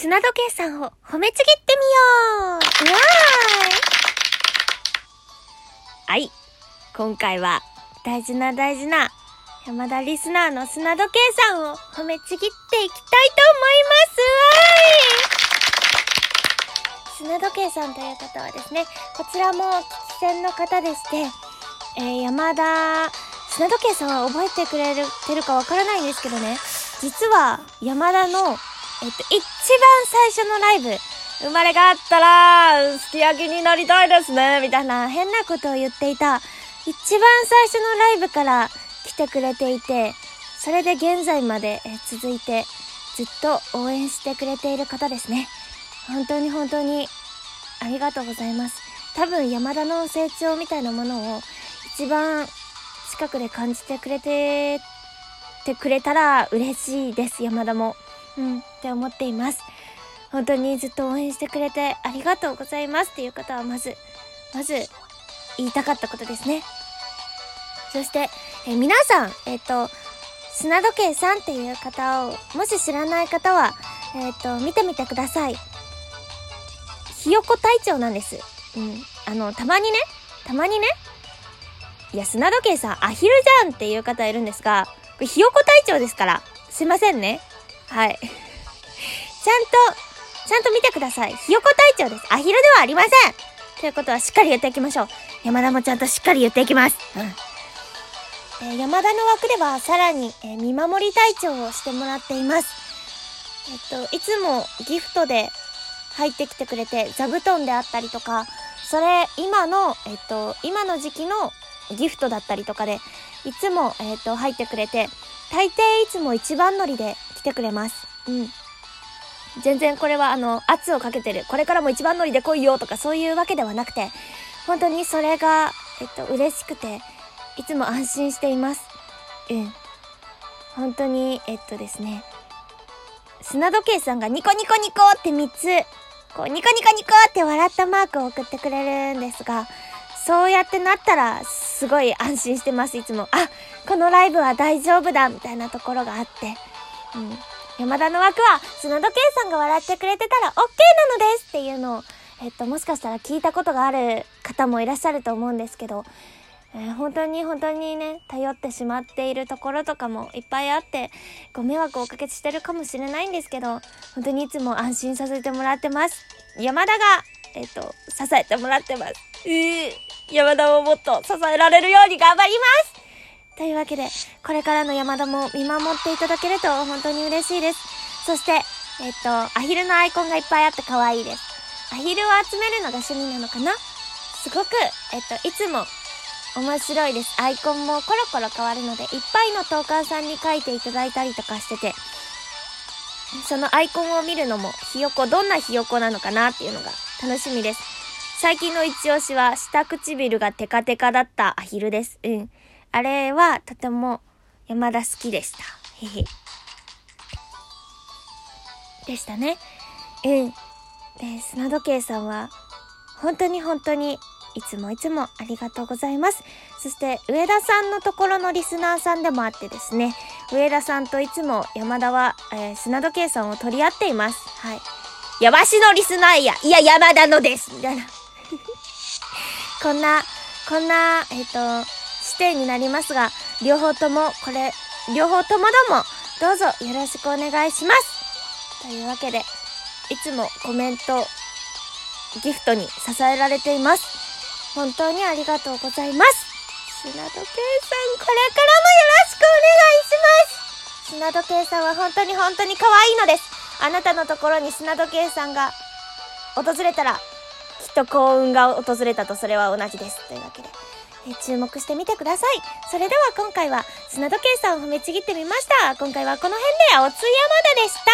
砂時計さんを褒めちぎってみよう。うわーい。はい。今回は大事な大事な山田リスナーの砂時計さんを褒めちぎっていきたいと思います。わーい。砂時計さんという方はですね、こちらも聞き戦の方でして、えー、山田、砂時計さんは覚えてくれてるかわからないんですけどね、実は山田のえっと、一番最初のライブ、生まれ変わったら、すき焼きになりたいですね、みたいな変なことを言っていた、一番最初のライブから来てくれていて、それで現在まで続いて、ずっと応援してくれている方ですね。本当に本当にありがとうございます。多分山田の成長みたいなものを一番近くで感じてくれて、てくれたら嬉しいです、山田も。うん、って思っています。本当にずっと応援してくれてありがとうございますっていう方はまず、まず言いたかったことですね。そして、え皆さん、えっ、と、砂時計さんっていう方を、もし知らない方は、えっ、と、見てみてください。ひよこ隊長なんです。うん。あの、たまにね、たまにね、いや、砂時計さん、アヒルじゃんっていう方いるんですが、これひよこ隊長ですから、すいませんね。はい。ちゃんと、ちゃんと見てください。ひよこ隊長です。アヒルではありませんということはしっかり言っていきましょう。山田もちゃんとしっかり言っていきます。うん。えー、山田の枠ではさらに、えー、見守り隊長をしてもらっています。えっと、いつもギフトで入ってきてくれて、座布団であったりとか、それ、今の、えっと、今の時期のギフトだったりとかで、いつも、えっと、入ってくれて、大抵いつも一番乗りで来てくれます。うん。全然これはあの、圧をかけてる。これからも一番乗りで来いよとかそういうわけではなくて、本当にそれが、えっと、嬉しくて、いつも安心しています。うん。本当に、えっとですね、砂時計さんがニコニコニコって3つ、こう、ニコニコニコって笑ったマークを送ってくれるんですが、そうやってなったら、すごい安心してます、いつも。あ、このライブは大丈夫だ、みたいなところがあって。うん。山田の枠は、砂時計さんが笑ってくれてたら OK なのですっていうのを、えっと、もしかしたら聞いたことがある方もいらっしゃると思うんですけど、えー、本当に本当にね、頼ってしまっているところとかもいっぱいあって、ご迷惑をおかけしてるかもしれないんですけど、本当にいつも安心させてもらってます。山田が、えっと、支えてもらってます。うー、山田をもっと支えられるように頑張りますというわけで、これからの山田も見守っていただけると本当に嬉しいです。そして、えっと、アヒルのアイコンがいっぱいあって可愛いです。アヒルを集めるのが趣味なのかな？すごく、えっと、いつも面白いです。アイコンもコロコロ変わるので、いっぱいのトーカーさんに書いていただいたりとかしてて、そのアイコンを見るのも、ひよこ、どんなひよこなのかなっていうのが楽しみです。最近の一押しは、下唇がテカテカだったアヒルです。うん。あれはとても山田好きでした。へへ。でしたね。うん。で、砂時計さんは、本当に本当に、いつもいつもありがとうございます。そして、上田さんのところのリスナーさんでもあってですね、上田さんといつも山田は、えー、砂時計さんを取り合っています。はい。や、わしのリスナーや、いや、山田のですみたいな。こんな、こんな、えっ、ー、と、点になりますが、両方とも、これ、両方ともども、どうぞよろしくお願いします。というわけで、いつもコメント、ギフトに支えられています。本当にありがとうございます。砂時計さん、これからもよろしくお願いします。砂時計さんは本当に本当に可愛いのです。あなたのところに砂時計さんが訪れたら、きっと幸運が訪れたとそれは同じです。というわけで。え注目してみてください。それでは今回は砂時計さんを踏みちぎってみました。今回はこの辺でおつやまだでした。